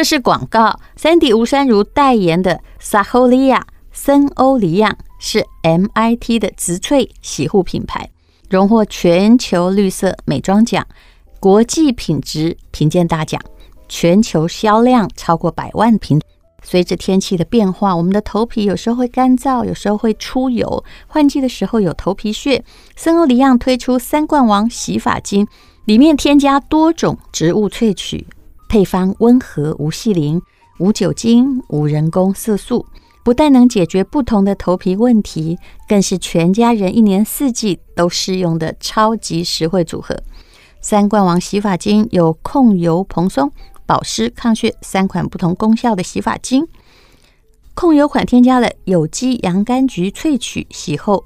这是广告，三底吴珊如代言的 Saholia 森欧黎漾是 MIT 的植萃洗护品牌，荣获全球绿色美妆奖、国际品质评鉴大奖，全球销量超过百万瓶。随着天气的变化，我们的头皮有时候会干燥，有时候会出油，换季的时候有头皮屑。森欧黎漾推出三冠王洗发精，里面添加多种植物萃取，配方温和无细磷、无酒精、无人工色素，不但能解决不同的头皮问题，更是全家人一年四季都适用的超级实惠组合。三冠王洗发精有控油蓬松。保湿抗屑三款不同功效的洗发精，控油款添加了有机洋甘菊萃取，洗后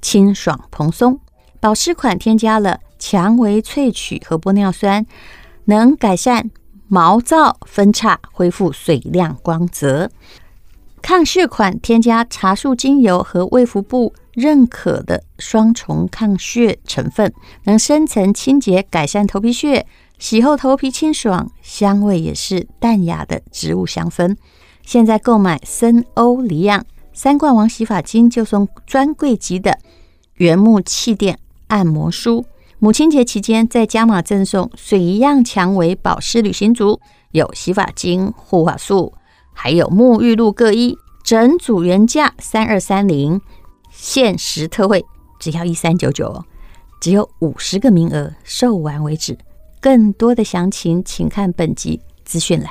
清爽蓬松；保湿款添加了蔷薇萃取和玻尿酸，能改善毛躁分叉，恢复水亮光泽。抗屑款添加茶树精油和卫福部认可的双重抗屑成分，能深层清洁，改善头皮屑。洗后头皮清爽，香味也是淡雅的植物香氛。现在购买森欧黎漾三冠王洗发精，就送专柜级的原木气垫按摩梳。母亲节期间再加码赠送水一样蔷薇保湿旅行组，有洗发精、护发素，还有沐浴露各一，整组原价三二三零，限时特惠只要一三九九，只有五十个名额，售完为止。更多的详情，请看本集资讯栏。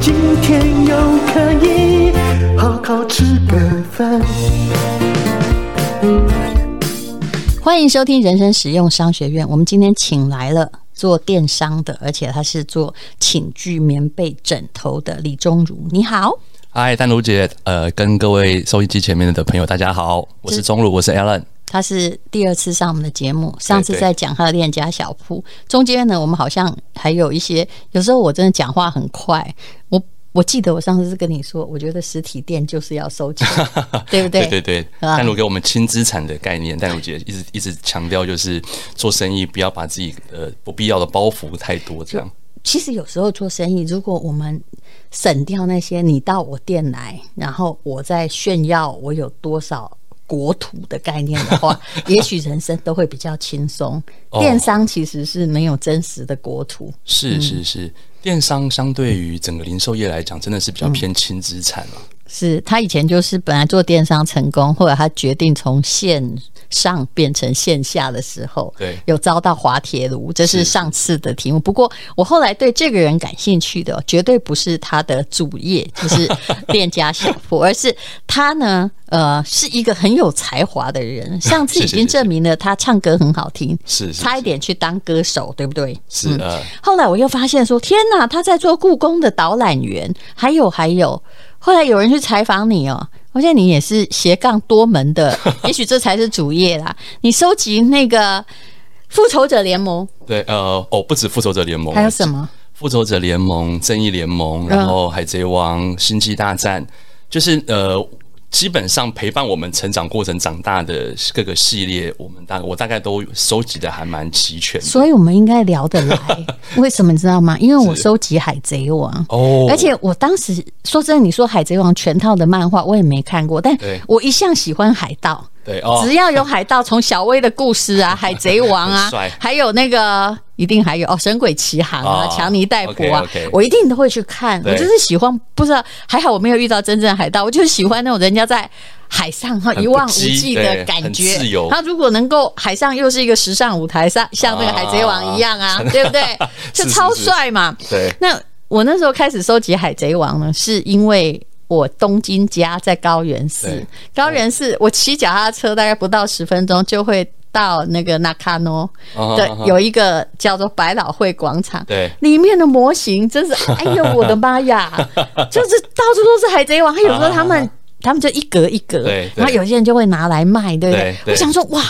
今天又可以好好吃个饭。欢迎收听人生实用商学院，我们今天请来了。做电商的，而且他是做寝具棉被枕头的李宗儒，你好，嗨，丹如姐，呃，跟各位收音机前面的朋友，大家好，我是宗儒，我是 Alan，他是第二次上我们的节目，上次在讲他的链家小铺，中间呢，我们好像还有一些，有时候我真的讲话很快，我。我记得我上次是跟你说，我觉得实体店就是要收钱，对不对？对对对。淡如给我们轻资产的概念，但如姐一直一直强调，就是做生意不要把自己呃不必要的包袱太多，这样。其实有时候做生意，如果我们省掉那些你到我店来，然后我在炫耀我有多少国土的概念的话，也许人生都会比较轻松。电商其实是没有真实的国土，是是是。电商相对于整个零售业来讲，真的是比较偏轻资产了。是他以前就是本来做电商成功，或者他决定从线上变成线下的时候，对，有遭到滑铁卢，这是上次的题目。不过我后来对这个人感兴趣的，绝对不是他的主业，就是店家小铺，而是他呢，呃，是一个很有才华的人。上次已经证明了他唱歌很好听，是差一点去当歌手，对不对？是。嗯。后来我又发现说，天哪，他在做故宫的导览员，还有还有。后来有人去采访你哦，发现你也是斜杠多门的，也许这才是主业啦。你收集那个复仇者联盟，对，呃，哦，不止复仇者联盟，还有什么？复仇者联盟、正义联盟，然后海贼王、星际大战，就是呃。基本上陪伴我们成长过程长大的各个系列，我们大我大概都收集的还蛮齐全的，所以我们应该聊得来。为什么你知道吗？因为我收集海贼王哦，而且我当时说真的，你说海贼王全套的漫画我也没看过，但我一向喜欢海盗。对哦，只要有海盗，从小威的故事啊，海贼王啊，还有那个一定还有哦，神鬼奇航啊，强尼戴普啊，我一定都会去看。我就是喜欢，不知道还好我没有遇到真正的海盗，我就喜欢那种人家在海上哈一望无际的感觉。他如果能够海上又是一个时尚舞台上，像那个海贼王一样啊，对不对？就超帅嘛。对。那我那时候开始收集海贼王呢，是因为。我东京家在高原寺，高原寺我骑脚踏车大概不到十分钟就会到那个 Nakano 的有一个叫做百老汇广场，对，里面的模型真是，哎呦 我的妈呀，就是到处都是海贼王，还有时候他们。他们就一格一格，然后有些人就会拿来卖，对不对？我想说，哇，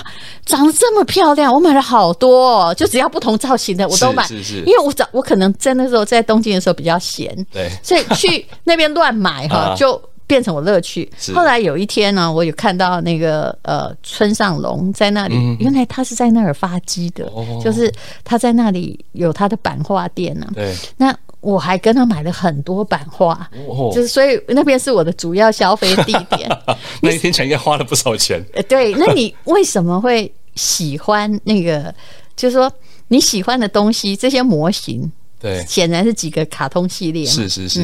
长得这么漂亮，我买了好多，哦，就只要不同造型的我都买，因为我早我可能在那时候在东京的时候比较闲，对，所以去那边乱买哈，就变成我乐趣。后来有一天呢，我有看到那个呃村上隆在那里，原来他是在那儿发迹的，就是他在那里有他的版画店呢，对，那。我还跟他买了很多版画，哦、就是所以那边是我的主要消费地点。那一天前应该花了不少钱。呃，对，那你为什么会喜欢那个？就是说你喜欢的东西，这些模型。对，显然是几个卡通系列。是是是，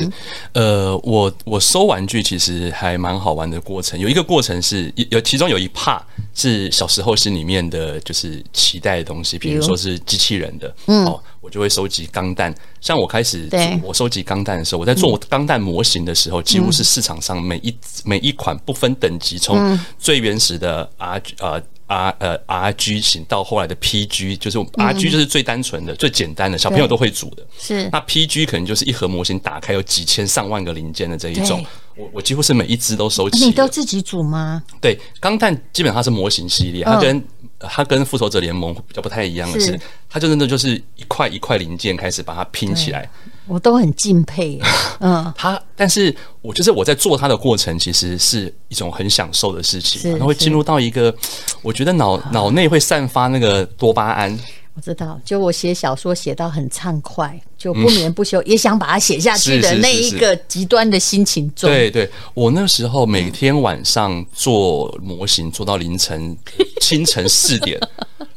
嗯、呃，我我收玩具其实还蛮好玩的过程。有一个过程是有，其中有一 part 是小时候心里面的就是期待的东西，比如说是机器人的，嗯，哦，我就会收集钢弹。像我开始我收集钢弹的时候，我在做我钢弹模型的时候，几乎是市场上每一每一款不分等级，从最原始的 R 呃。R 呃 R G 型到后来的 P G，就是 R G 就是最单纯的、嗯、最简单的，小朋友都会组的。是那 P G 可能就是一盒模型打开有几千上万个零件的这一种。我我几乎是每一只都收集。你都自己组吗？对，钢弹基本上是模型系列，它跟、哦、它跟复仇者联盟比较不太一样的是，是它就真的就是一块一块零件开始把它拼起来。我都很敬佩，嗯，他，但是我就是我在做他的过程，其实是一种很享受的事情，然后会进入到一个，我觉得脑脑内会散发那个多巴胺。我知道，就我写小说写到很畅快，就不眠不休，也想把它写下去的那一个极端的心情中。对对，我那时候每天晚上做模型做到凌晨 清晨四点，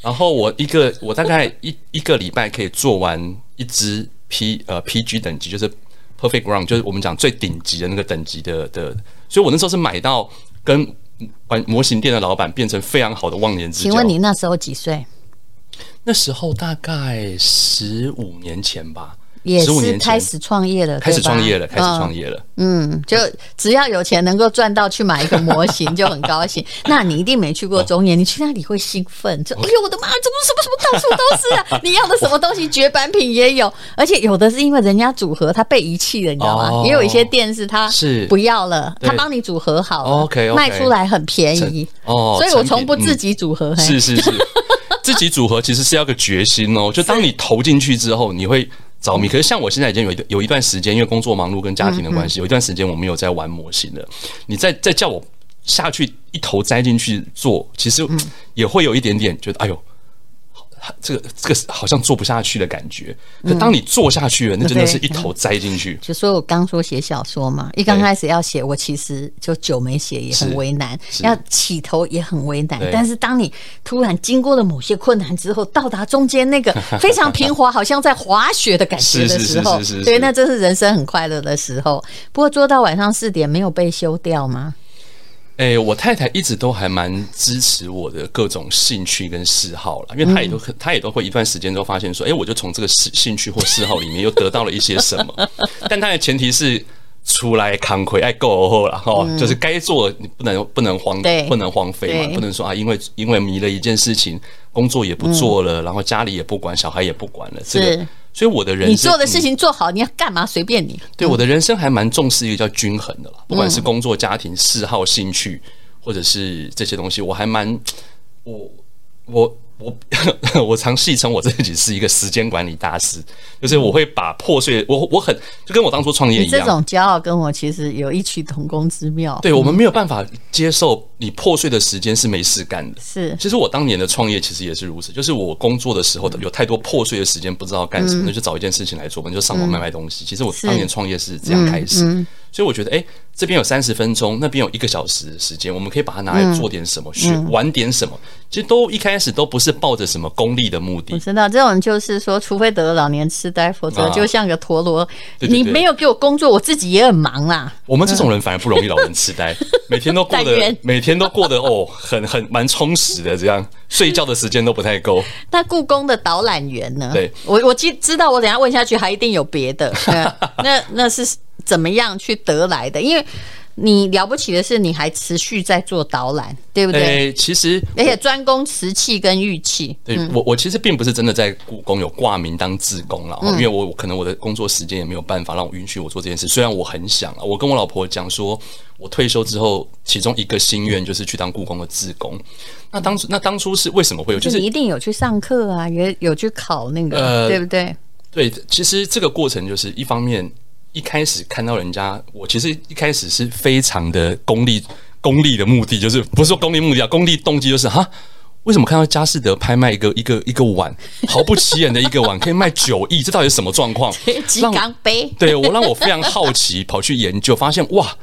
然后我一个我大概一一个礼拜可以做完一只。P 呃 PG 等级就是 Perfect Ground，就是我们讲最顶级的那个等级的的，所以我那时候是买到跟玩模型店的老板变成非常好的忘年之交。请问你那时候几岁？那时候大概十五年前吧。也是开始创业了，开始创业了，开始创业了。嗯，就只要有钱能够赚到去买一个模型就很高兴。那你一定没去过中野，你去那里会兴奋，就哎呦我的妈，怎么什么什么到处都是啊？你要的什么东西绝版品也有，而且有的是因为人家组合他被遗弃了，你知道吗？也有一些店是他是不要了，他帮你组合好，OK，卖出来很便宜哦。所以我从不自己组合，是是是，自己组合其实是要个决心哦。就当你投进去之后，你会。着迷，可是像我现在已经有一有一段时间，因为工作忙碌跟家庭的关系，有一段时间我没有在玩模型了。你再再叫我下去一头栽进去做，其实也会有一点点觉得，哎呦。这个这个好像做不下去的感觉，可当你做下去了，那真的是一头栽进去。就说我刚说写小说嘛，一刚开始要写，我其实就久没写也很为难，要起头也很为难。但是当你突然经过了某些困难之后，到达中间那个 非常平滑，好像在滑雪的感觉的时候，对，那真是人生很快乐的时候。不过做到晚上四点没有被休掉吗？哎、欸，我太太一直都还蛮支持我的各种兴趣跟嗜好了，因为她也都她也都会一段时间都发现说，哎、欸，我就从这个兴兴趣或嗜好里面又得到了一些什么。但她的前提是出来扛亏爱够后了哈，就是该做你不能不能荒不能荒废嘛，不能说啊，因为因为迷了一件事情，工作也不做了，然后家里也不管，小孩也不管了，这个。所以我的人生，你做的事情做好，你要干嘛随便你。对，我的人生还蛮重视一个叫均衡的啦，不管是工作、家庭、嗜好、兴趣，或者是这些东西，我还蛮我我。我我常戏称我自己是一个时间管理大师，就是我会把破碎，我我很就跟我当初创业一样，这种骄傲跟我其实有异曲同工之妙。对，我们没有办法接受你破碎的时间是没事干的。是，其实我当年的创业其实也是如此，就是我工作的时候的有太多破碎的时间，不知道干什么，那就找一件事情来做，那就上网卖卖东西。其实我当年创业是这样开始。所以我觉得，哎、欸，这边有三十分钟，那边有一个小时的时间，我们可以把它拿来做点什么，学、嗯、玩点什么。其实都一开始都不是抱着什么功利的目的。我知道这种就是说，除非得了老年痴呆，否则就像个陀螺。啊、对对对，你没有给我工作，我自己也很忙啦。我们这种 人反而不容易老年痴呆，每天都过得每天都过得哦，很很蛮充实的，这样睡觉的时间都不太够。那故宫的导览员呢？对，我我记知道，我等下问下去还一定有别的。那那是。怎么样去得来的？因为你了不起的是，你还持续在做导览，对不对？欸、其实，而且专攻瓷器跟玉器。对、嗯、我，我其实并不是真的在故宫有挂名当志工了，嗯、因为我可能我的工作时间也没有办法让我允许我做这件事。虽然我很想，我跟我老婆讲说，我退休之后，其中一个心愿就是去当故宫的志工。那当初，那当初是为什么会有？就是你一定有去上课啊，也有去考那个，呃、对不对？对，其实这个过程就是一方面。一开始看到人家，我其实一开始是非常的功利，功利的目的就是不是说功利目的啊，功利动机就是哈，为什么看到佳士得拍卖一个一个一个碗，毫不起眼的一个碗可以卖九亿，这到底是什么状况？鸡缸杯，对我让我非常好奇，跑去研究，发现哇。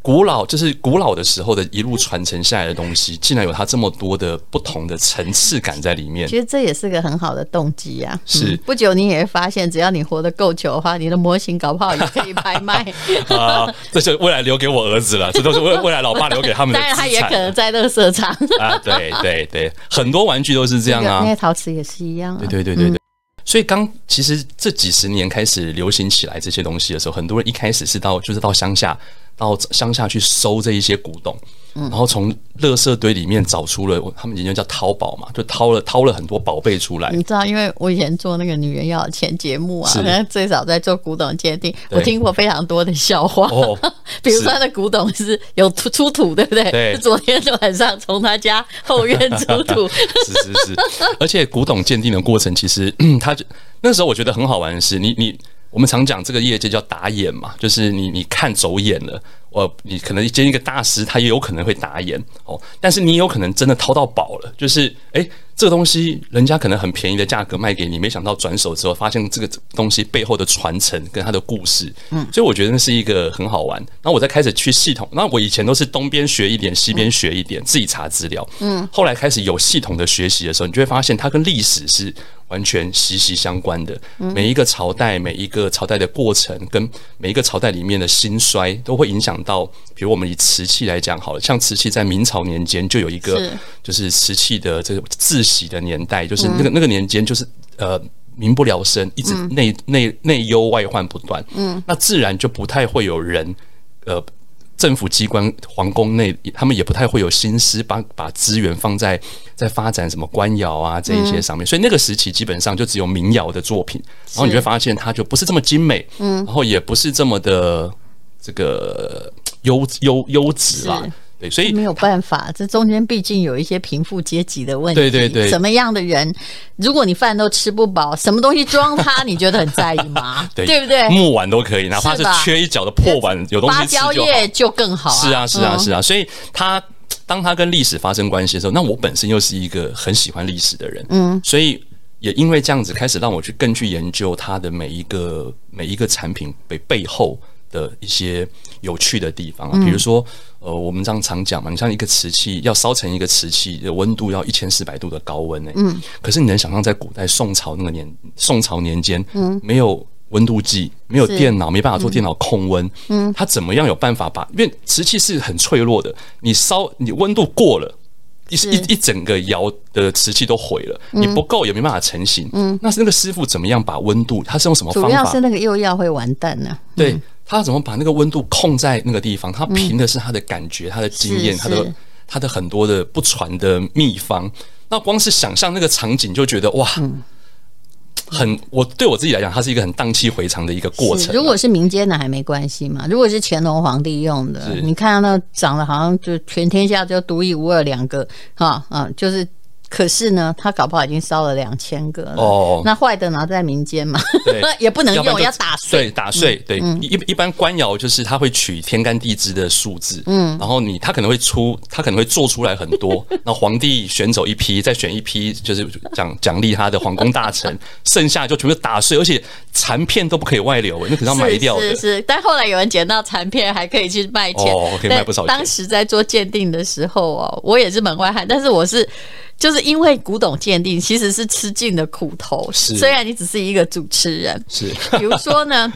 古老就是古老的时候的一路传承下来的东西，竟然有它这么多的不同的层次感在里面。其实这也是个很好的动机啊。是、嗯，不久你也会发现，只要你活得够久的话，你的模型搞不好也可以拍卖。啊，这是未来留给我儿子了，这都是未 未来老爸留给他们的。当然，他也可能在乐色场。啊，对对对，很多玩具都是这样啊。那些陶瓷也是一样、啊。对对对对对。嗯、所以刚其实这几十年开始流行起来这些东西的时候，很多人一开始是到就是到乡下。到乡下去收这一些古董，然后从垃圾堆里面找出了，他们以前叫淘宝嘛，就掏了掏了很多宝贝出来。你知道，因为我以前做那个《女人要钱》节目啊，是 最早在做古董鉴定，我听过非常多的笑话。哦，比如说他的古董是有出出土，对不对？对。是昨天晚上从他家后院出土。是是是，而且古董鉴定的过程，其实 他就那时候我觉得很好玩的是，你你。我们常讲这个业界叫打眼嘛，就是你你看走眼了，我你可能见一个大师，他也有可能会打眼哦，但是你有可能真的掏到宝了，就是诶。这个东西人家可能很便宜的价格卖给你，没想到转手之后发现这个东西背后的传承跟它的故事，嗯，所以我觉得那是一个很好玩。然后我再开始去系统，那我以前都是东边学一点，西边学一点，自己查资料，嗯，后来开始有系统的学习的时候，你就会发现它跟历史是完全息息相关的。每一个朝代，每一个朝代的过程，跟每一个朝代里面的兴衰，都会影响到。比如我们以瓷器来讲好了，像瓷器在明朝年间就有一个，就是瓷器的这个自洗的年代，就是那个那个年间就是呃民不聊生，一直内内内忧外患不断，嗯，那自然就不太会有人，呃，政府机关皇宫内他们也不太会有心思把把资源放在在发展什么官窑啊这一些上面，所以那个时期基本上就只有民窑的作品，然后你会发现它就不是这么精美，嗯，然后也不是这么的这个。优优优质啦，对，所以没有办法，这中间毕竟有一些贫富阶级的问题。对对对，什么样的人，如果你饭都吃不饱，什么东西装它，你觉得很在意吗？对，对不对？木碗都可以，哪怕是缺一角的破碗，有东西吃就好。就更好。是啊，是啊，是啊。所以他当他跟历史发生关系的时候，那我本身又是一个很喜欢历史的人，嗯，所以也因为这样子，开始让我去更去研究他的每一个每一个产品背背后的一些有趣的地方啊，比如说，呃，我们这样常讲嘛，你像一个瓷器要烧成一个瓷器的温度要一千四百度的高温呢，嗯，可是你能想象在古代宋朝那个年宋朝年间，嗯，没有温度计，没有电脑，没办法做电脑控温，嗯，它怎么样有办法把？因为瓷器是很脆弱的，你烧你温度过了，一一一整个窑的瓷器都毁了，你不够也没办法成型，嗯，那是那个师傅怎么样把温度？他是用什么方法？主要是那个釉药会完蛋呢，对。他怎么把那个温度控在那个地方？他凭的是他的感觉、嗯、他的经验、他的他的很多的不传的秘方。那光是想象那个场景，就觉得哇，嗯、很我对我自己来讲，它是一个很荡气回肠的一个过程。如果是民间的还没关系嘛，如果是乾隆皇帝用的，你看到那长得好像就全天下就独一无二两个哈啊，就是。可是呢，他搞不好已经烧了两千个了。哦，那坏的拿在民间嘛，对，也不能用，要，要打碎。对，打碎。对，一一般官窑就是他会取天干地支的数字，嗯，然后你他可能会出，他可能会做出来很多，那皇帝选走一批，再选一批，就是奖奖励他的皇宫大臣，剩下就全部打碎，而且残片都不可以外流，那可是要埋掉的。是是，但后来有人捡到残片，还可以去卖钱，哦，可以卖不少钱。当时在做鉴定的时候哦，我也是门外汉，但是我是。就是因为古董鉴定其实是吃尽了苦头，虽然你只是一个主持人，是。比如说呢，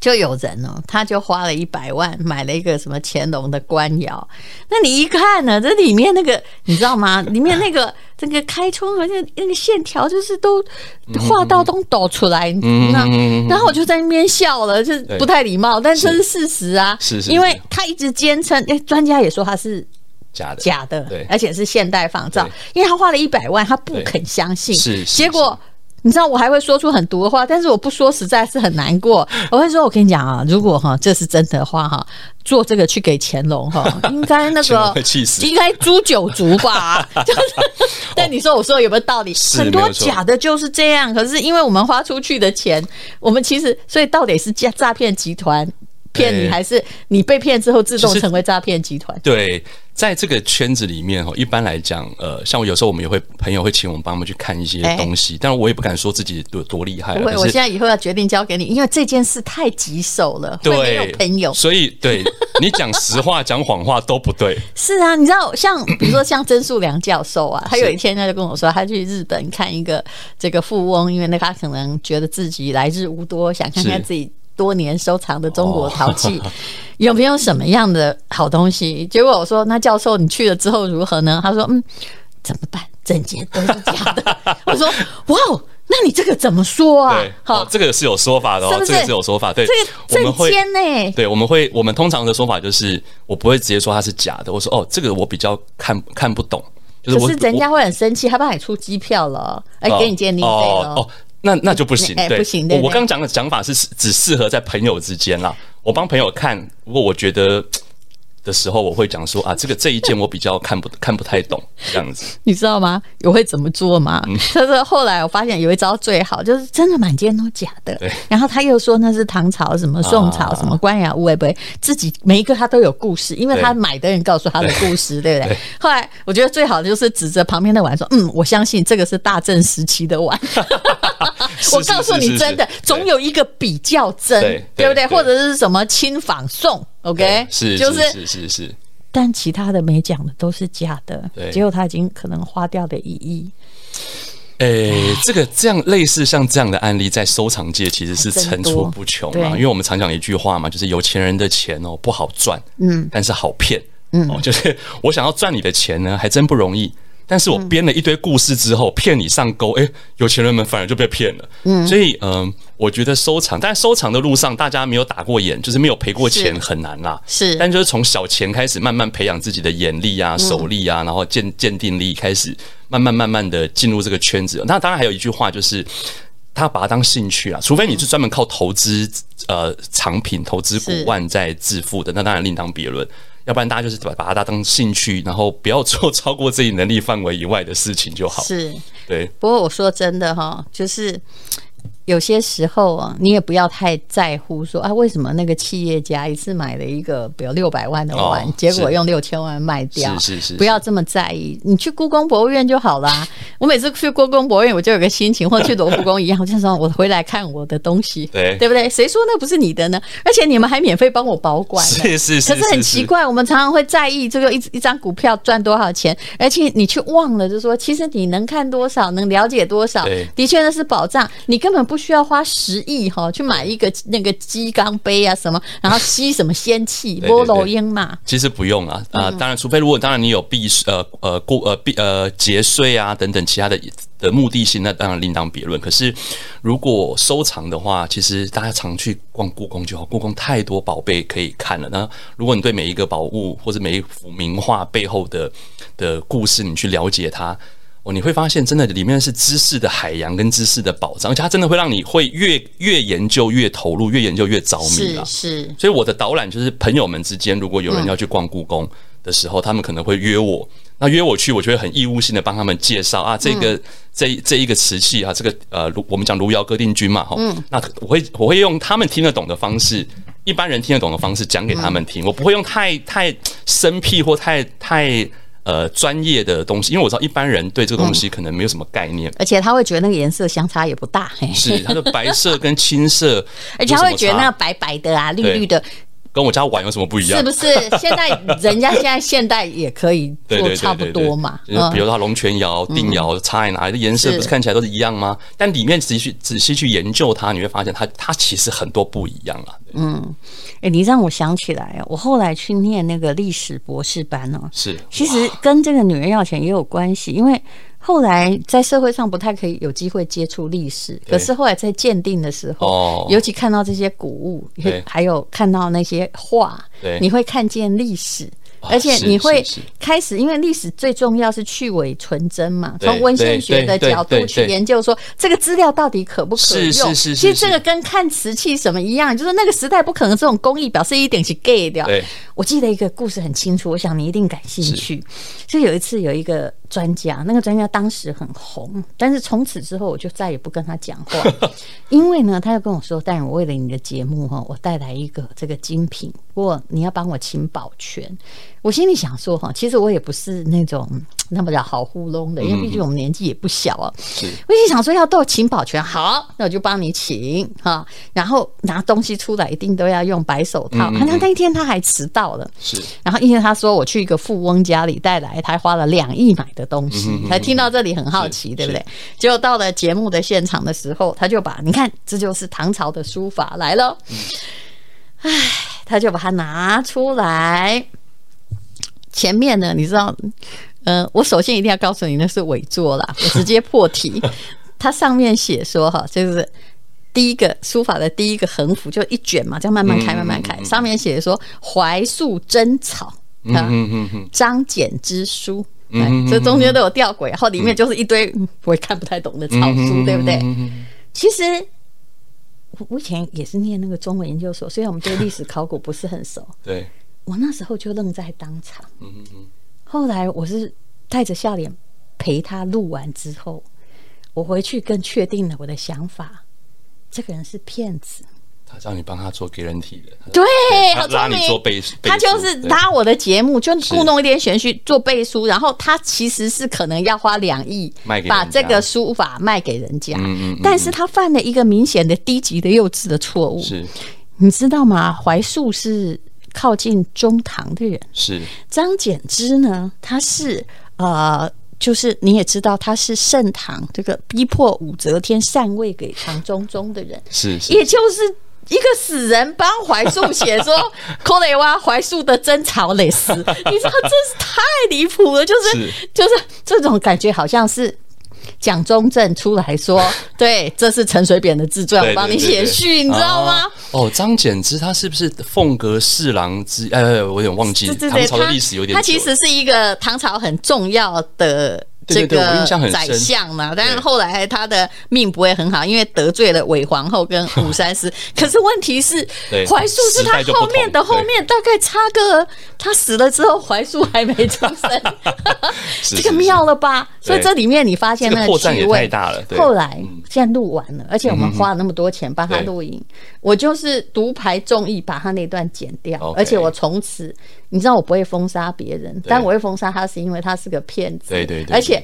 就有人哦，他就花了一百万买了一个什么乾隆的官窑，那你一看呢，这里面那个你知道吗？里面那个 这个开窗好像那个线条就是都画到都抖出来，嗯、那然后我就在那边笑了，就不太礼貌，但这是事实啊，是是，因为他一直坚称，哎，专家也说他是。假的，假的，对，而且是现代仿造，因为他花了一百万，他不肯相信，是，结果你知道我还会说出很毒的话，但是我不说实在是很难过。我会说，我跟你讲啊，如果哈这是真的话哈，做这个去给乾隆哈，应该那个应该诛九族吧？就是，但你说我说有没有道理？很多假的就是这样，可是因为我们花出去的钱，我们其实所以到底是诈诈骗集团。骗你还是你被骗之后自动成为诈骗集团？对，在这个圈子里面哈，一般来讲，呃，像我有时候我们也会朋友会请我们帮他们去看一些东西，欸、但是我也不敢说自己多多厉害。不会，我现在以后要决定交给你，因为这件事太棘手了，对，没有朋友，所以对你讲实话讲谎话都不对。是啊，你知道，像比如说像曾树良教授啊，他有一天他就跟我说，他去日本看一个这个富翁，因为那他可能觉得自己来日无多，想看看自己。多年收藏的中国陶器，有没有什么样的好东西？结果我说：“那教授，你去了之后如何呢？”他说：“嗯，怎么办？整件都是假的。”我说：“哇哦，那你这个怎么说啊？”好，这个是有说法的哦，这个是有说法。对，这个证件呢？对，我们会，我们通常的说法就是，我不会直接说它是假的。我说：“哦，这个我比较看看不懂。”可是人家会很生气，他帮你出机票了，哎，给你鉴定费了。那那就不行，欸、对，不行。对对，我刚刚讲的讲法是只适合在朋友之间啦。我帮朋友看，如果我觉得。的时候，我会讲说啊，这个这一件我比较看不 看不太懂，这样子，你知道吗？我会怎么做吗？他说后来我发现有一招最好，就是真的满街都假的。对。然后他又说那是唐朝什么宋朝什么官窑物，会不会自己每一个他都有故事，因为他买的人告诉他的故事，对不对？后来我觉得最好的就是指着旁边的碗说，嗯，我相信这个是大正时期的碗。我告诉你，真的总有一个比较真，对不对？或者是什么亲仿宋。OK，是就是是是是，但其他的没讲的都是假的，对，结果他已经可能花掉的一亿。诶，这个这样类似像这样的案例，在收藏界其实是层出不穷嘛。因为我们常讲一句话嘛，就是有钱人的钱哦不好赚，嗯，但是好骗，嗯，哦，就是我想要赚你的钱呢，还真不容易。但是我编了一堆故事之后，骗你上钩，哎，有钱人们反而就被骗了。嗯，所以，嗯，我觉得收藏，但收藏的路上，大家没有打过眼，就是没有赔过钱，很难啦。是，但就是从小钱开始，慢慢培养自己的眼力啊、手力啊，然后鉴鉴定力，开始慢慢慢慢的进入这个圈子。那当然还有一句话，就是他把它当兴趣啊，除非你是专门靠投资呃藏品、投资古玩在致富的，那当然另当别论。要不然大家就是把把它当兴趣，然后不要做 超过自己能力范围以外的事情就好。是，对。不过我说真的哈，就是。有些时候啊，你也不要太在乎说啊，为什么那个企业家一次买了一个比如六百万的碗，结果用六千万卖掉，是是是，不要这么在意。你去故宫博物院就好啦。我每次去故宫博物院，我就有个心情，或者去罗浮宫一样，我就说我回来看我的东西，对对不对？谁说那不是你的呢？而且你们还免费帮我保管，是是是。可是很奇怪，我们常常会在意这个一一张股票赚多少钱，而且你却忘了，就是说其实你能看多少，能了解多少，的确那是保障，你根本不。不需要花十亿哈去买一个那个鸡缸杯啊什么，然后吸什么仙气波罗烟嘛？其实不用啊啊、呃，当然，除非如果当然你有避呃呃过呃避呃节税啊等等其他的的目的性，那当然另当别论。可是如果收藏的话，其实大家常去逛故宫就好，故宫太多宝贝可以看了。那如果你对每一个宝物或者每一幅名画背后的的故事，你去了解它。哦，你会发现真的里面是知识的海洋跟知识的宝藏，而且它真的会让你会越越研究越投入，越研究越着迷啊！是，所以我的导览就是朋友们之间，如果有人要去逛故宫的时候，他们可能会约我，那约我去，我就会很义务性的帮他们介绍啊，这个这这一个瓷器啊，这个呃，我们讲汝窑哥定军嘛，哈，那我会我会用他们听得懂的方式，一般人听得懂的方式讲给他们听，我不会用太太生僻或太太。呃，专业的东西，因为我知道一般人对这个东西可能没有什么概念，嗯、而且他会觉得那个颜色相差也不大。嘿，是它的白色跟青色，而且他会觉得那个白白的啊，绿绿的，跟我家碗有什么不一样？是不是？现在人家现在现代也可以 做差不多嘛。对对对对对，比如说龙泉窑、定窑差在哪里？颜色不是看起来都是一样吗？但里面仔细仔细去研究它，你会发现它它其实很多不一样啊。嗯，哎、欸，你让我想起来，我后来去念那个历史博士班哦。是，其实跟这个女人要钱也有关系，因为。后来在社会上不太可以有机会接触历史，可是后来在鉴定的时候，尤其看到这些古物，还有看到那些画，你会看见历史。而且你会开始，因为历史最重要是去伪存真嘛，从文献学的角度去研究说这个资料到底可不可用。其实这个跟看瓷器什么一样，就是那个时代不可能这种工艺表示一点是 gay 掉。我记得一个故事很清楚，我想你一定感兴趣。就有一次有一个专家，那个专家当时很红，但是从此之后我就再也不跟他讲话，因为呢，他又跟我说：“但是我为了你的节目哈，我带来一个这个精品，不过你要帮我请保全。”我心里想说哈，其实我也不是那种那么的好糊弄的，因为毕竟我们年纪也不小啊。我心想说要到请保全，好，那我就帮你请哈。然后拿东西出来一定都要用白手套。好像那一天他还迟到了，是。然后因为他说我去一个富翁家里带来，他花了两亿买的东西，才听到这里很好奇，对不对？结果到了节目的现场的时候，他就把你看，这就是唐朝的书法来了。哎，他就把它拿出来。前面呢，你知道，呃，我首先一定要告诉你，那是伪作啦。我直接破题，它上面写说哈，就是第一个书法的第一个横幅，就一卷嘛，这样慢慢开，慢慢开。上面写说怀素真草啊，张柬之书，嗯这中间都有吊诡，然后里面就是一堆我也看不太懂的草书，对不对？其实我以前也是念那个中文研究所，虽然我们对历史考古不是很熟，对。我那时候就愣在当场。嗯嗯嗯。后来我是带着笑脸陪他录完之后，我回去更确定了我的想法：这个人是骗子。他叫你帮他做给人体的，对，他拉你做背书，他就是拉我的节目，就故弄一点玄虚做背书，然后他其实是可能要花两亿把这个书法卖给人家，但是他犯了一个明显的低级的幼稚的错误。是，你知道吗？怀素是。靠近中堂的人。是。张柬之呢，他是呃，就是你也知道他是盛唐这个逼迫武则天禅位给唐中宗的人，是，是，也就是一个死人帮怀素写说 科雷哇怀素的真草累死，你知道真是太离谱了，就是，是。就是这种感觉好像是。蒋中正出来说：“ 对，这是陈水扁的自传，我帮你写序，你知道吗？”哦，张柬之他是不是凤阁侍郎之？呃，我有点忘记，唐朝的历史有点。他其实是一个唐朝很重要的。这个宰相嘛，但是后来他的命不会很好，因为得罪了韦皇后跟武三思。可是问题是，怀素是他后面的后面，大概差个他死了之后，怀素还没出生，这个妙了吧？所以这里面你发现那个趣味太大了。后来现在录完了，而且我们花了那么多钱帮他录影，我就是独排众议把他那段剪掉，而且我从此。你知道我不会封杀别人，但我会封杀他，是因为他是个骗子。对对对，而且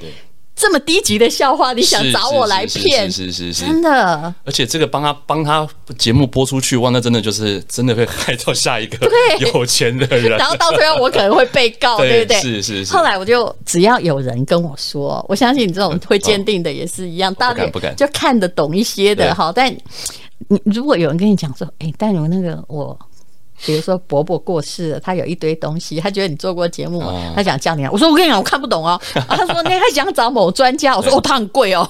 这么低级的笑话，你想找我来骗？是是是，真的。而且这个帮他帮他节目播出去，哇，那真的就是真的会害到下一个有钱的人。然后到最后我可能会被告，对不对？是是是。后来我就只要有人跟我说，我相信你这种会鉴定的也是一样，大概就看得懂一些的。哈，但你如果有人跟你讲说，哎，但有那个我。比如说伯伯过世了，他有一堆东西，他觉得你做过节目，他想叫你。我说我跟你讲，我看不懂哦。他说你还想找某专家，我说哦，他很贵哦，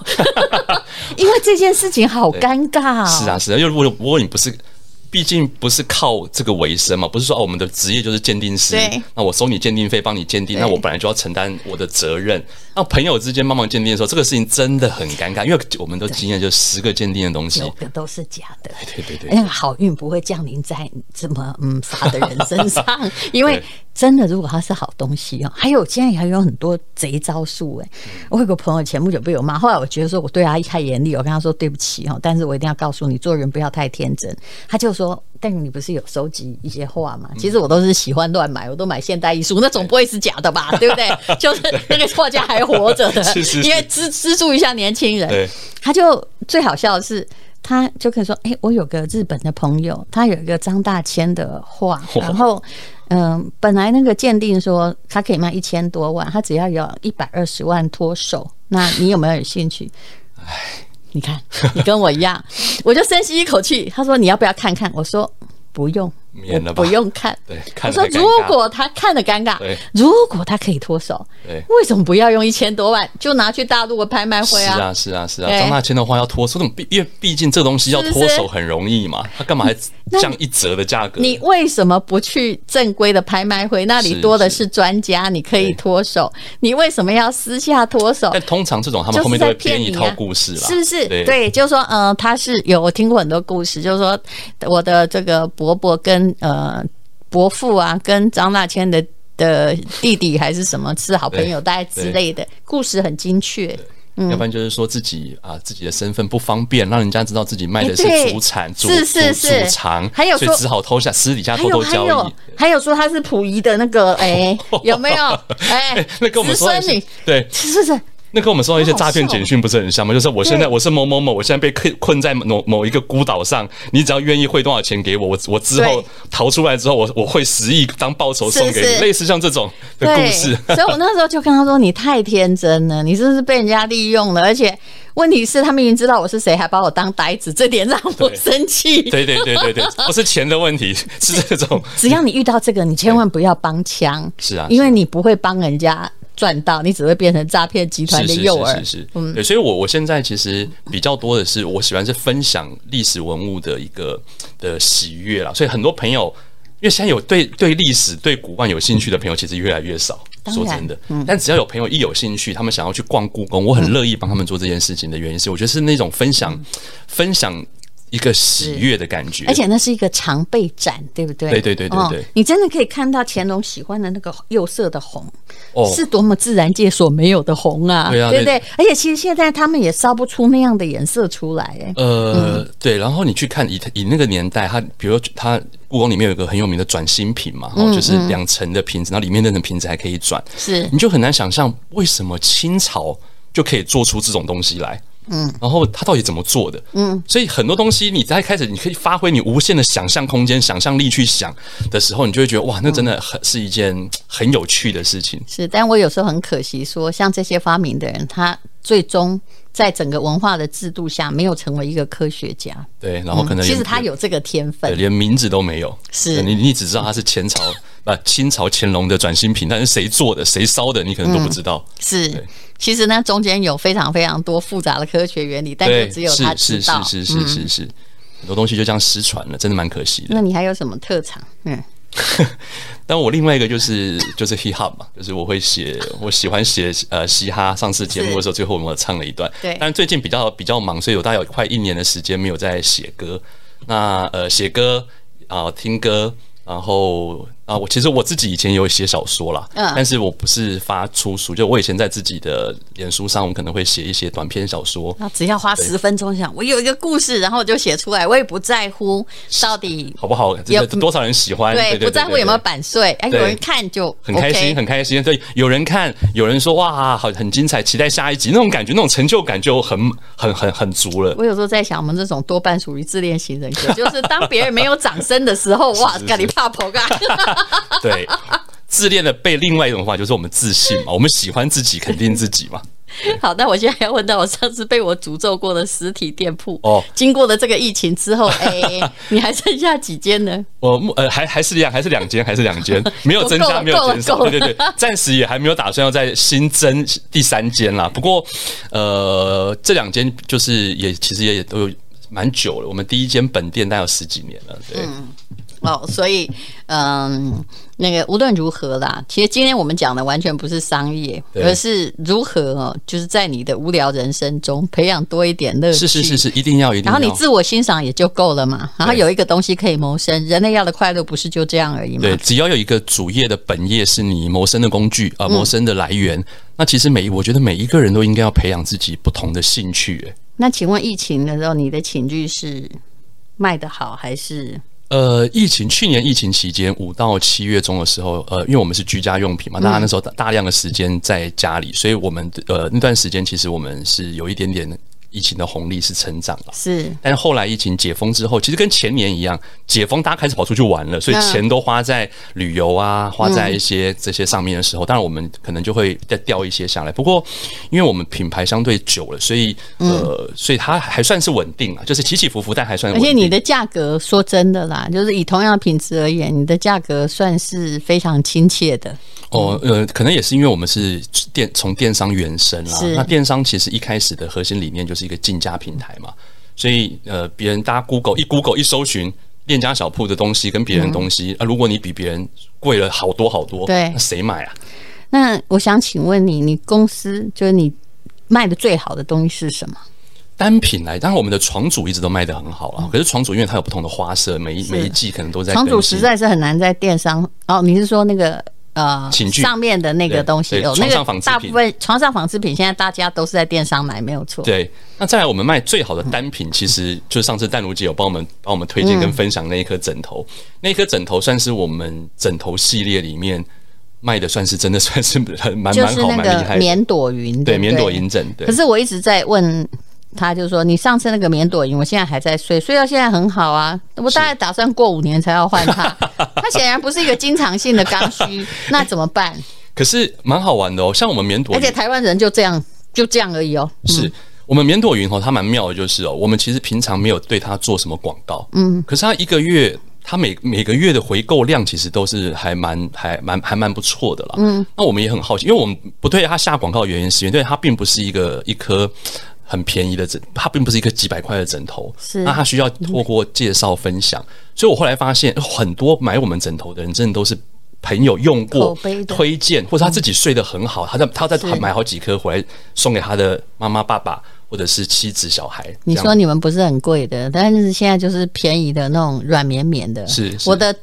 因为这件事情好尴尬。是啊，是啊，因为如果如果你不是。毕竟不是靠这个为生嘛，不是说哦，我们的职业就是鉴定师，对那我收你鉴定费，帮你鉴定，那我本来就要承担我的责任。那朋友之间帮忙鉴定的时候，这个事情真的很尴尬，因为我们都经验就十个鉴定的东西，九个都是假的。对对对对，那个好运不会降临在这么嗯傻的人身上，因为。真的，如果他是好东西哦，还有现在还有很多贼招数哎。我有个朋友前不久被我骂，后来我觉得说我对他太严厉，我跟他说对不起哈，但是我一定要告诉你，做人不要太天真。他就说，但你不是有收集一些画吗？其实我都是喜欢乱买，我都买现代艺术，那总不会是假的吧？对不对？就是那个画家还活着的，因为资资助一下年轻人。他就最好笑的是。他就可以说：“哎、欸，我有个日本的朋友，他有一个张大千的画，然后嗯、呃，本来那个鉴定说他可以卖一千多万，他只要有一百二十万脱手，那你有没有有兴趣？”哎，你看，你跟我一样，我就深吸一口气。他说：“你要不要看看？”我说：“不用。”免了吧，不用看。对，我说如果他看的尴尬，如果他可以脱手，对，为什么不要用一千多万就拿去大陆的拍卖会啊？是啊，是啊，是啊。张大千的话要脱手，因为毕竟这东西要脱手很容易嘛，他干嘛还降一折的价格？你为什么不去正规的拍卖会？那里多的是专家，你可以脱手。你为什么要私下脱手？但通常这种他们后面都会编一套故事啦，是不是？对，就是说，嗯，他是有我听过很多故事，就是说我的这个伯伯跟呃，伯父啊，跟张大千的的弟弟还是什么是好朋友，大概之类的故事很精确。嗯，要不然就是说自己啊，自己的身份不方便，让人家知道自己卖的是祖产，祖是是是祖藏，还有说只好偷下私底下偷偷交易。还有，还有说他是溥仪的那个，哎，有没有？哎，那跟我们说你对，是是。那跟我们收到一些诈骗简讯不是很像吗？就是我现在我是某某某，我现在被困困在某某一个孤岛上，你只要愿意汇多少钱给我，我我之后逃出来之后，我我汇十亿当报酬送给你，类似像这种的故事。所以我那时候就跟他说：“你太天真了，你是不是被人家利用了？而且问题是，他明明知道我是谁，还把我当呆子，这点让我生气。”对对对对对，不是钱的问题，是这种。只要你遇到这个，你千万不要帮腔。是啊，因为你不会帮人家。赚到你只会变成诈骗集团的诱饵，是是是，是，嗯，对，所以我我现在其实比较多的是，我喜欢是分享历史文物的一个的喜悦啦。所以很多朋友，因为现在有对对历史、对古玩有兴趣的朋友，其实越来越少。说真的，但只要有朋友一有兴趣，他们想要去逛故宫，我很乐意帮他们做这件事情的原因是，我觉得是那种分享分享。一个喜悦的感觉，而且那是一个常备展，对不对？对对对对对，你真的可以看到乾隆喜欢的那个釉色的红，是多么自然界所没有的红啊！对不对？而且其实现在他们也烧不出那样的颜色出来，哎。呃，对。然后你去看以以那个年代，它比如它故宫里面有一个很有名的转心瓶嘛，哦，就是两层的瓶子，然后里面那层瓶子还可以转，是，你就很难想象为什么清朝就可以做出这种东西来。嗯，然后他到底怎么做的？嗯，所以很多东西你在开始你可以发挥你无限的想象空间、想象力去想的时候，你就会觉得哇，那真的很是一件很有趣的事情。是，但我有时候很可惜说，说像这些发明的人，他最终在整个文化的制度下没有成为一个科学家。对，然后可能、嗯、其实他有这个天分，连名字都没有。是你，你只知道他是前朝 啊清朝乾隆的转心瓶，但是谁做的、谁烧的，你可能都不知道。嗯、是。其实呢，中间有非常非常多复杂的科学原理，但是只有他知道。是是是是是是，很多东西就这样失传了，真的蛮可惜的。那你还有什么特长？嗯，但我另外一个就是就是 hip hop 嘛，就是我会写，我喜欢写呃嘻哈。上次节目的时候，最后我们唱了一段。对。但最近比较比较忙，所以我大概有快一年的时间没有在写歌。那呃，写歌啊、呃，听歌。然后啊，我其实我自己以前有写小说啦，嗯，但是我不是发出书，就我以前在自己的脸书上，我可能会写一些短篇小说。那只要花十分钟想，我有一个故事，然后我就写出来，我也不在乎到底好不好，有多少人喜欢，对，不在乎有没有版税，哎，有人看就很开心，很开心。对，有人看，有人说哇，好很精彩，期待下一集，那种感觉，那种成就感就很很很很足了。我有时候在想，我们这种多半属于自恋型人格，就是当别人没有掌声的时候，哇，赶紧。怕婆干，对，自恋的被另外一种话就是我们自信嘛，我们喜欢自己，肯定自己嘛。好，那我现在要问到我上次被我诅咒过的实体店铺哦，经过了这个疫情之后，哎、欸，你还剩下几间呢？我呃还还是两还是两间还是两间，没有增加没有减少，对对对，暂时也还没有打算要再新增第三间啦。不过呃，这两间就是也其实也也都有蛮久了，我们第一间本店大概有十几年了，对。嗯哦，所以，嗯，那个无论如何啦，其实今天我们讲的完全不是商业，而是如何哦，就是在你的无聊人生中培养多一点乐趣。是是是是，一定要一定要。然后你自我欣赏也就够了嘛。然后有一个东西可以谋生，人类要的快乐不是就这样而已吗？对，只要有一个主业的本业是你谋生的工具啊，谋生的来源，嗯、那其实每我觉得每一个人都应该要培养自己不同的兴趣。哎，那请问疫情的时候，你的寝具是卖得好还是？呃，疫情去年疫情期间五到七月中的时候，呃，因为我们是居家用品嘛，大家那时候大量的时间在家里，所以我们呃那段时间其实我们是有一点点疫情的红利是成长了，是。但是后来疫情解封之后，其实跟前年一样，解封大家开始跑出去玩了，所以钱都花在旅游啊，花在一些这些上面的时候，当然我们可能就会再掉一些下来。不过，因为我们品牌相对久了，所以呃，所以它还算是稳定啊，就是起起伏伏，但还算稳定。而且你的价格，说真的啦，就是以同样的品质而言，你的价格算是非常亲切的。哦，呃，可能也是因为我们是电从电商原生啦，那电商其实一开始的核心理念就是一个竞价平台嘛，所以呃，别人大家 Google 一 Google 一搜寻链家小铺的东西跟别人东西、嗯、啊，如果你比别人贵了好多好多，对，那谁买啊？那我想请问你，你公司就是你卖的最好的东西是什么？单品来，当然我们的床组一直都卖得很好啊。可是床组因为它有不同的花色，每一每一季可能都在。床组实在是很难在电商哦。你是说那个？呃，上面的那个东西有那个大部分床上纺织品，现在大家都是在电商买，没有错。对，那再来我们卖最好的单品，其实就是上次淡如姐有帮我们 帮我们推荐跟分享那一颗枕头，那一颗枕头算是我们枕头系列里面卖的，算是真的算是 蛮蛮蛮好蛮厉害的棉朵云，对棉朵云枕。对，可是我一直在问。他就说：“你上次那个棉朵云，我现在还在睡，睡到现在很好啊。我大概打算过五年才要换它。它显然不是一个经常性的刚需，那怎么办？可是蛮好玩的哦，像我们棉朵云，而且台湾人就这样就这样而已哦。是我们棉朵云哦，它蛮妙的，就是哦，我们其实平常没有对它做什么广告，嗯，可是它一个月，它每每个月的回购量其实都是还蛮还蛮还蛮不错的啦。嗯，那我们也很好奇，因为我们不对它下广告的原因是因为它并不是一个一颗。很便宜的枕，它并不是一个几百块的枕头，是那它需要透过介绍分享，嗯、所以我后来发现很多买我们枕头的人，真的都是朋友用过、推荐，或者他自己睡得很好，嗯、他在他在买好几颗回来送给他的妈妈、爸爸或者是妻子、小孩。你说你们不是很贵的，但是现在就是便宜的那种软绵绵的。是，是我的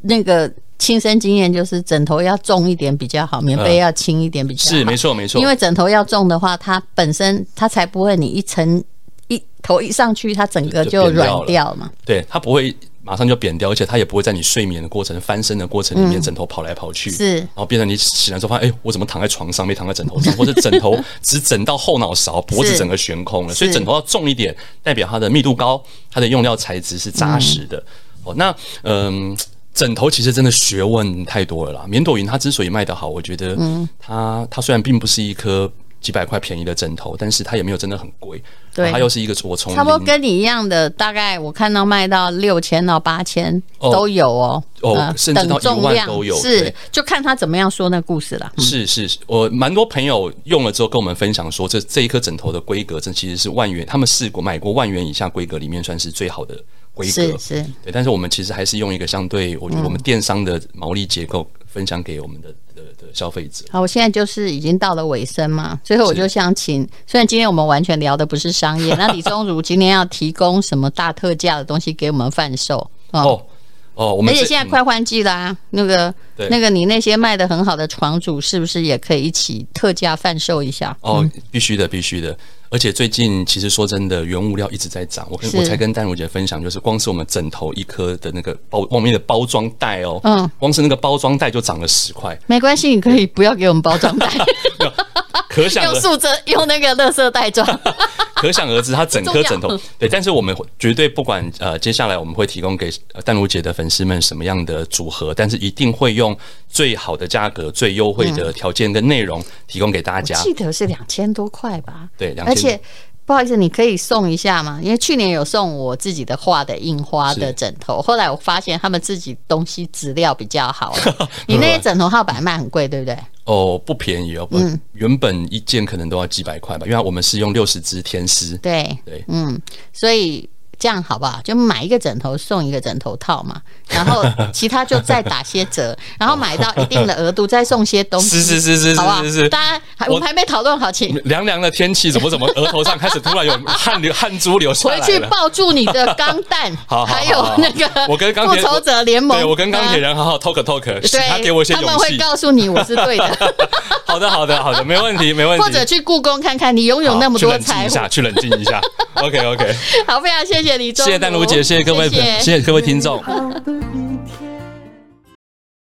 那个。亲身经验就是枕头要重一点比较好，棉被要轻一点比较好。是没错没错，因为枕头要重的话，它本身它才不会你一层一头一上去，它整个就软掉嘛。对，它不会马上就扁掉，而且它也不会在你睡眠的过程、翻身的过程里面，枕头跑来跑去。是，然后变成你醒来之后发现，哎，我怎么躺在床上没躺在枕头上，或者枕头只枕到后脑勺，脖子整个悬空了。所以枕头要重一点，代表它的密度高，它的用料材质是扎实的。哦，那嗯。枕头其实真的学问太多了啦。棉朵云它之所以卖得好，我觉得它它虽然并不是一颗几百块便宜的枕头，但是它也没有真的很贵。对，它又是一个我从差不多跟你一样的，大概我看到卖到六千到八千都有哦。哦，甚至到一万都有。是，就看他怎么样说那故事了。是是，我蛮多朋友用了之后跟我们分享说，这这一颗枕头的规格，这其实是万元，他们试过买过万元以下规格里面算是最好的。规格是，是对，但是我们其实还是用一个相对，我觉得我们电商的毛利结构分享给我们的的的消费者。好，我现在就是已经到了尾声嘛，最后我就想请，虽然今天我们完全聊的不是商业，那李宗儒今天要提供什么大特价的东西给我们贩售哦。哦哦，我们而且现在快换季啦，啊，那个那个你那些卖的很好的床主，是不是也可以一起特价贩售一下？哦，必须的，必须的。而且最近其实说真的，原物料一直在涨。我跟我才跟丹如姐分享，就是光是我们枕头一颗的那个包外面的包装袋哦，嗯，光是那个包装袋就涨了十块。没关系，你可以不要给我们包装袋，可想用素质用那个垃圾袋装。可想而知，它整颗枕头对，但是我们绝对不管呃，接下来我们会提供给淡如姐的粉丝们什么样的组合，但是一定会用最好的价格、最优惠的条件跟内容提供给大家。记得是两千多块吧？对，两千。而且不好意思，你可以送一下吗？因为去年有送我自己的画的印花的枕头，后来我发现他们自己东西质量比较好。你那些枕头号摆卖很贵，对不对？哦，不便宜哦，不，嗯、原本一件可能都要几百块吧，因为我们是用六十支天丝。对对，嗯，所以。这样好不好？就买一个枕头送一个枕头套嘛，然后其他就再打些折，然后买到一定的额度再送些东西。是是是是，好不好？是是。大家还我们还没讨论好，请。凉凉的天气，怎么怎么额头上开始突然有汗流汗珠流下来？回去抱住你的钢蛋，好，还有那个我跟钢复仇者联盟，对我跟钢铁人好好 talk talk，他给我一些勇气，他们会告诉你我是对的。好的好的好的，没问题没问题。或者去故宫看看，你拥有那么多财富，去冷静一下。OK OK，好，非常谢谢谢谢丹如姐，谢谢各位，谢谢。各位听众。